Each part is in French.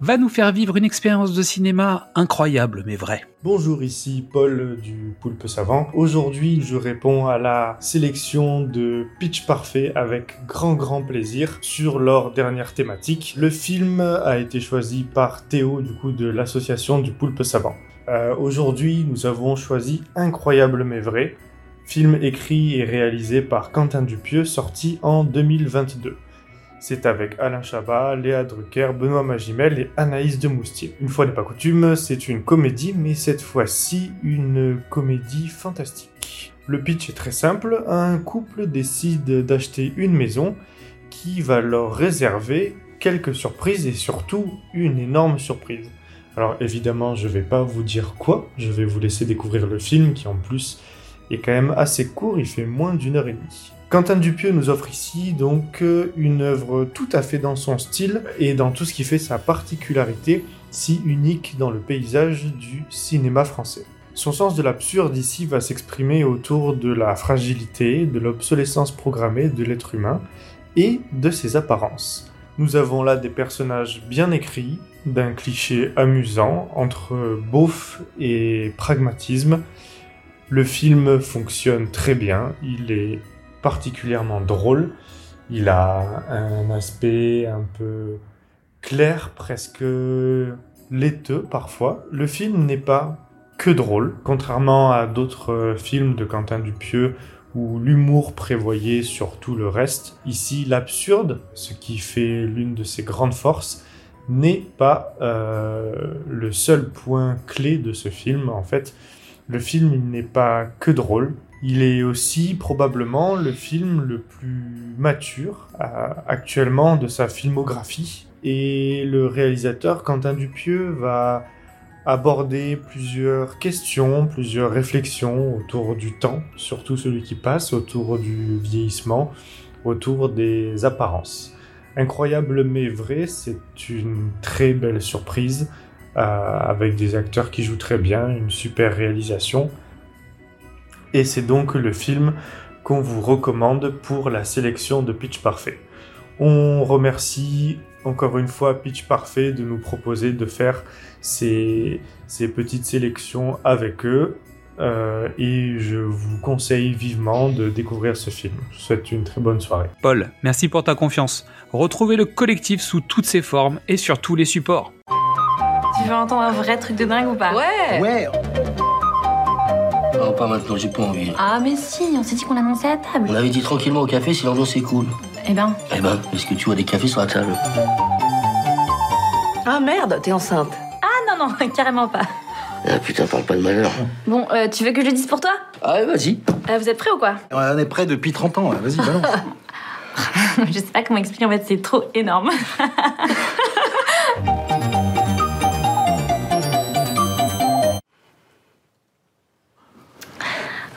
va nous faire vivre une expérience de cinéma incroyable mais vraie. Bonjour, ici Paul du Poulpe Savant. Aujourd'hui, je réponds à la sélection de Pitch Parfait avec grand grand plaisir sur leur dernière thématique. Le film a été choisi par Théo du coup de l'association du Poulpe Savant. Euh, Aujourd'hui, nous avons choisi Incroyable mais vrai, film écrit et réalisé par Quentin Dupieux, sorti en 2022. C'est avec Alain Chabat, Léa Drucker, Benoît Magimel et Anaïs de Moustier. Une fois n'est pas coutume, c'est une comédie, mais cette fois-ci une comédie fantastique. Le pitch est très simple, un couple décide d'acheter une maison qui va leur réserver quelques surprises et surtout une énorme surprise. Alors évidemment, je vais pas vous dire quoi, je vais vous laisser découvrir le film qui en plus est quand même assez court, il fait moins d'une heure et demie. Quentin Dupieux nous offre ici donc euh, une œuvre tout à fait dans son style et dans tout ce qui fait sa particularité, si unique dans le paysage du cinéma français. Son sens de l'absurde ici va s'exprimer autour de la fragilité, de l'obsolescence programmée de l'être humain et de ses apparences. Nous avons là des personnages bien écrits, d'un cliché amusant entre beauf et pragmatisme. Le film fonctionne très bien, il est particulièrement drôle. Il a un aspect un peu clair, presque laiteux parfois. Le film n'est pas que drôle, contrairement à d'autres films de Quentin Dupieux où l'humour prévoyait sur tout le reste. Ici, l'absurde, ce qui fait l'une de ses grandes forces, n'est pas euh, le seul point clé de ce film. En fait, le film, il n'est pas que drôle, il est aussi probablement le film le plus mature euh, actuellement de sa filmographie. Et le réalisateur Quentin Dupieux va aborder plusieurs questions, plusieurs réflexions autour du temps, surtout celui qui passe, autour du vieillissement, autour des apparences. Incroyable mais vrai, c'est une très belle surprise, euh, avec des acteurs qui jouent très bien, une super réalisation et c'est donc le film qu'on vous recommande pour la sélection de Pitch Parfait. On remercie encore une fois Pitch Parfait de nous proposer de faire ces, ces petites sélections avec eux. Euh, et je vous conseille vivement de découvrir ce film. Je vous souhaite une très bonne soirée. Paul, merci pour ta confiance. Retrouvez le collectif sous toutes ses formes et sur tous les supports. Tu veux entendre un vrai truc de dingue ou pas? Ouais Ouais Non, pas maintenant, j'ai pas envie. Ah mais si, on s'est dit qu'on l'annonçait à table. On avait dit tranquillement au café si l'ambiance est cool. Eh ben, Eh ben, est-ce que tu vois des cafés sur la table Ah merde, t'es enceinte. ah non non, carrément pas. Ah putain, parle pas de malheur. Bon, euh, tu veux que je le dise pour toi? Ah ouais, vas-y. Euh, Vous êtes prêts ou quoi? On est prêt depuis 30 ans, vas-y, balance. Je sais pas comment expliquer, en fait c'est trop énorme.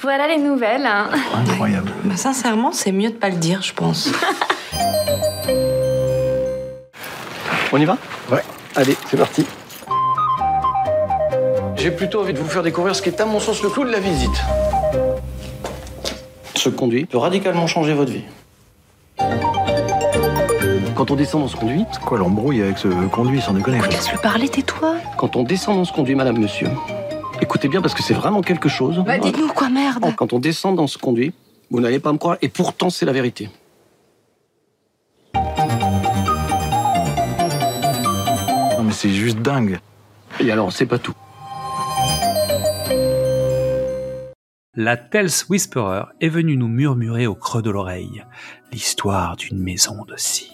voilà les nouvelles. hein. Incroyable. Bah, sincèrement, c'est mieux de pas le dire, je pense. On y va? Ouais. Allez, c'est parti. J'ai plutôt envie de vous faire découvrir ce qui est à mon sens le clou de la visite. Ce conduit peut radicalement changer votre vie. Quand on descend dans ce conduit, C'est quoi l'embrouille avec ce conduit, sans déconner. Laisse-le parler, tais-toi. quand on descend dans ce conduit, madame, monsieur, écoutez bien parce que c'est vraiment quelque chose. Bah, dites-nous quoi, merde. Quand on descend dans ce conduit, vous n'allez pas me croire, et pourtant c'est la vérité. Non, mais c'est juste dingue. Et alors, c'est pas tout. La Tales Whisperer est venue nous murmurer au creux de l'oreille l'histoire d'une maison de cire.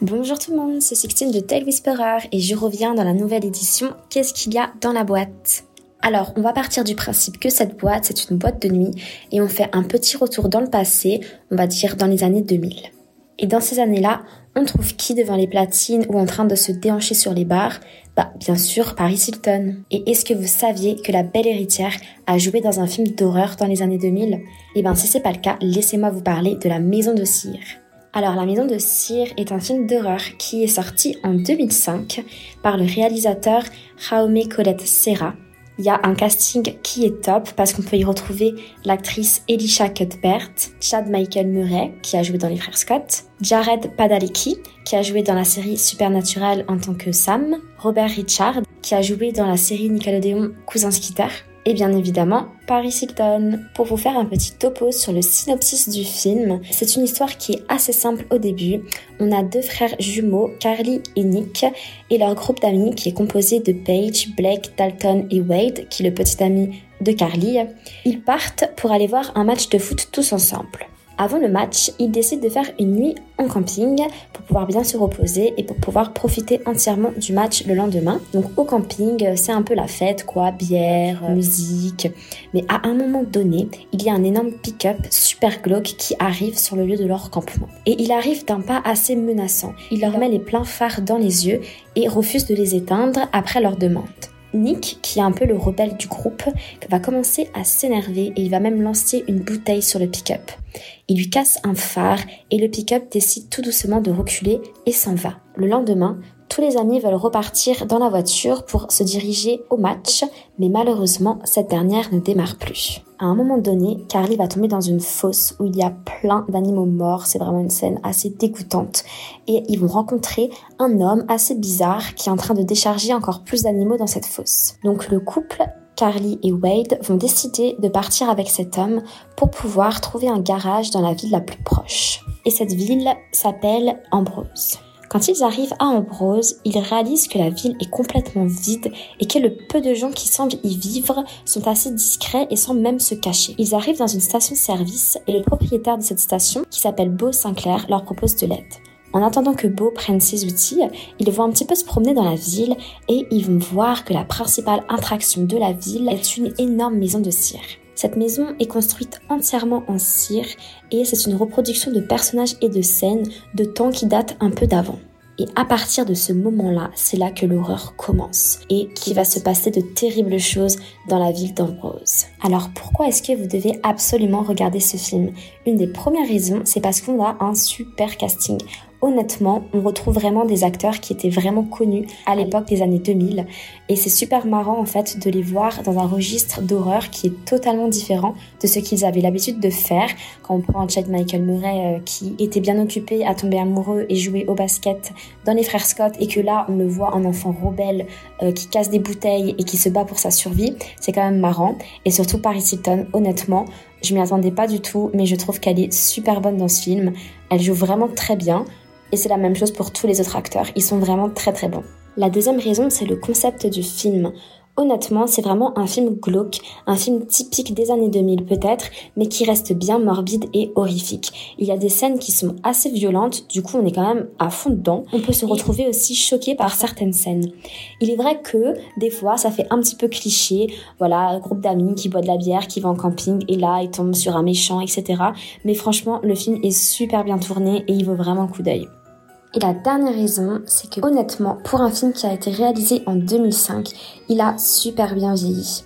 Bonjour tout le monde, c'est Sixtine de Tale Whisperer et je reviens dans la nouvelle édition Qu'est-ce qu'il y a dans la boîte? Alors, on va partir du principe que cette boîte, c'est une boîte de nuit et on fait un petit retour dans le passé, on va dire dans les années 2000. Et dans ces années-là, On trouve qui devant les platines ou en train de se déhancher sur les bars? Bah, bien sûr, Paris Hilton. Et est-ce que vous saviez que la belle héritière a joué dans un film d'horreur dans les années 2000 Eh bien, si c'est pas le cas, laissez-moi vous parler de La Maison de Cire. Alors, La Maison de Cire est un film d'horreur qui est sorti en 2005 par le réalisateur Jaume Colette Serra. Il y a un casting qui est top parce qu'on peut y retrouver l'actrice Elisha Cuthbert, Chad Michael Murray qui a joué dans Les Frères Scott, Jared Padalecki qui a joué dans la série Supernatural en tant que Sam, Robert Richard qui a joué dans la série Nickelodeon Cousin Skitter, et bien évidemment Paris Hilton. Pour vous faire un petit topo sur le synopsis du film, c'est une histoire qui est assez simple au début. On a deux frères jumeaux, Carly et Nick, et leur groupe d'amis qui est composé de Paige, Blake, Dalton et Wade, qui est le petit ami de Carly. Ils partent pour aller voir un match de foot tous ensemble. Avant le match, ils décident de faire une nuit en camping pour pouvoir bien se reposer et pour pouvoir profiter entièrement du match le lendemain. Donc au camping, c'est un peu la fête quoi, bière, musique. Mais à un moment donné, il y a un énorme pick-up super glauque qui arrive sur le lieu de leur campement. Et il arrive d'un pas assez menaçant. Il leur met les pleins phares dans les yeux et refuse de les éteindre après leur demande. Nick, qui est un peu le rebelle du groupe, va commencer à s'énerver et il va même lancer une bouteille sur le pick-up. Il lui casse un phare et le pick-up décide tout doucement de reculer et s'en va. Le lendemain, tous les amis veulent repartir dans la voiture pour se diriger au match, mais malheureusement, cette dernière ne démarre plus. À un moment donné, Carly va tomber dans une fosse où il y a plein d'animaux morts, c'est vraiment une scène assez dégoûtante, et ils vont rencontrer un homme assez bizarre qui est en train de décharger encore plus d'animaux dans cette fosse. Donc le couple Carly et Wade vont décider de partir avec cet homme pour pouvoir trouver un garage dans la ville la plus proche. Et cette ville s'appelle Ambrose. Quand ils arrivent à Ambrose, ils réalisent que la ville est complètement vide et que le peu de gens qui semblent y vivre sont assez discrets et semblent même se cacher. Ils arrivent dans une station-service et le propriétaire de cette station, qui s'appelle Beau Sinclair, leur propose de l'aide. En attendant que Beau prenne ses outils, ils vont un petit peu se promener dans la ville et ils vont voir que la principale attraction de la ville est une énorme maison de cire. Cette maison est construite entièrement en cire et c'est une reproduction de personnages et de scènes de temps qui datent un peu d'avant. Et à partir de ce moment-là, c'est là que l'horreur commence et qu'il va se passer de terribles choses dans la ville d'Ambrose. Alors pourquoi est-ce que vous devez absolument regarder ce film? Une des premières raisons, c'est parce qu'on a un super casting honnêtement, on retrouve vraiment des acteurs qui étaient vraiment connus à l'époque des années 2000. Et c'est super marrant en fait de les voir dans un registre d'horreur qui est totalement différent de ce qu'ils avaient l'habitude de faire. Quand on prend Chad Michael Murray euh, qui était bien occupé à tomber amoureux et jouer au basket dans les frères Scott et que là on le voit un enfant rebelle euh, qui casse des bouteilles et qui se bat pour sa survie, c'est quand même marrant. Et surtout Paris Hilton, honnêtement, je m'y attendais pas du tout, mais je trouve qu'elle est super bonne dans ce film. Elle joue vraiment très bien. Et c'est la même chose pour tous les autres acteurs, ils sont vraiment très très bons. La deuxième raison, c'est le concept du film. Honnêtement, c'est vraiment un film glauque, un film typique des années 2000 peut-être, mais qui reste bien morbide et horrifique. Il y a des scènes qui sont assez violentes, du coup on est quand même à fond dedans. On peut se retrouver aussi choqué par certaines scènes. Il est vrai que des fois ça fait un petit peu cliché, voilà, un groupe d'amis qui boit de la bière, qui va en camping et là ils tombent sur un méchant, etc. Mais franchement, le film est super bien tourné et il vaut vraiment un coup d'œil. Et la dernière raison, c'est que honnêtement, pour un film qui a été réalisé en 2005, il a super bien vieilli.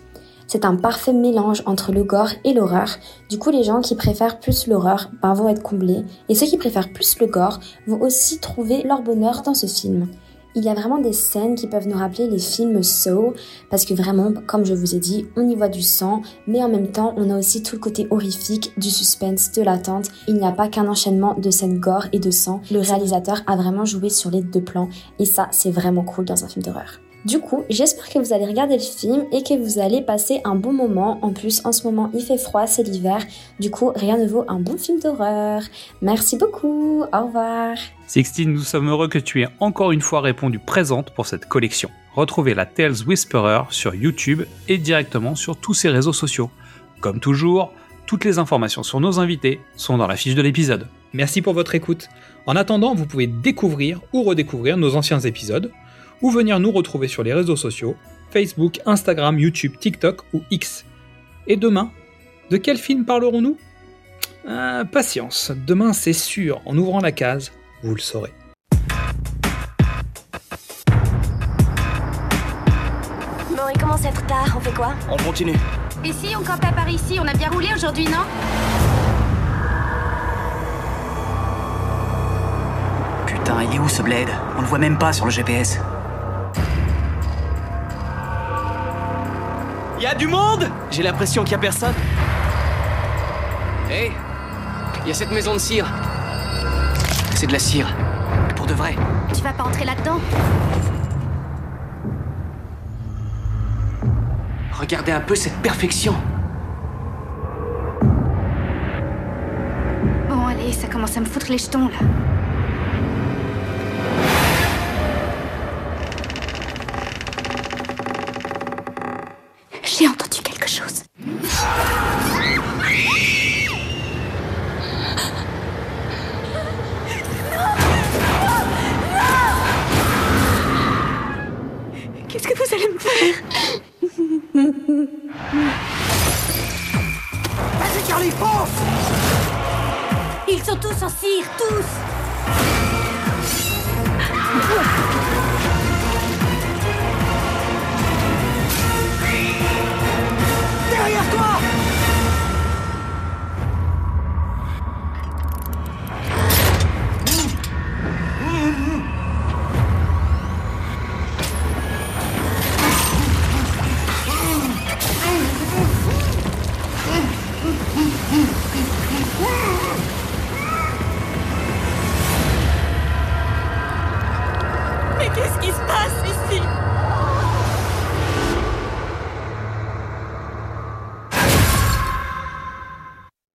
C'est un parfait mélange entre le gore et l'horreur. Du coup, les gens qui préfèrent plus l'horreur ben, vont être comblés. Et ceux qui préfèrent plus le gore vont aussi trouver leur bonheur dans ce film. Il y a vraiment des scènes qui peuvent nous rappeler les films Saw, parce que vraiment, comme je vous ai dit, on y voit du sang, mais en même temps, on a aussi tout le côté horrifique, du suspense, de l'attente. Il n'y a pas qu'un enchaînement de scènes gore et de sang. Le réalisateur a vraiment joué sur les deux plans, et ça, c'est vraiment cool dans un film d'horreur. Du coup, j'espère que vous allez regarder le film et que vous allez passer un bon moment. En plus, en ce moment, il fait froid, c'est l'hiver. Du coup, rien ne vaut un bon film d'horreur. Merci beaucoup. Au revoir. Sixtine, nous sommes heureux que tu aies encore une fois répondu présente pour cette collection. Retrouvez la Tales Whisperer sur YouTube et directement sur tous ses réseaux sociaux. Comme toujours, toutes les informations sur nos invités sont dans la fiche de l'épisode. Merci pour votre écoute. En attendant, vous pouvez découvrir ou redécouvrir nos anciens épisodes ou venir nous retrouver sur les réseaux sociaux, Facebook, Instagram, YouTube, TikTok ou X. Et demain, de quel film parlerons-nous? Euh, Patience, demain c'est sûr, en ouvrant la case, vous le saurez. Bon, il commence à être tard, on fait quoi? On continue. Et si on campe à Paris ici, on a bien roulé aujourd'hui, non? Putain, il est où ce bled? On le voit même pas sur le GPS. Y a du monde? J'ai l'impression qu'il y a personne. Hé Il y a cette maison de cire. C'est de la cire. Pour de vrai. Tu vas pas entrer là-dedans? Regardez un peu cette perfection. Bon, allez, ça commence à me foutre les jetons, là. Carly, fonce Ils sont tous en cire, tous. Derrière toi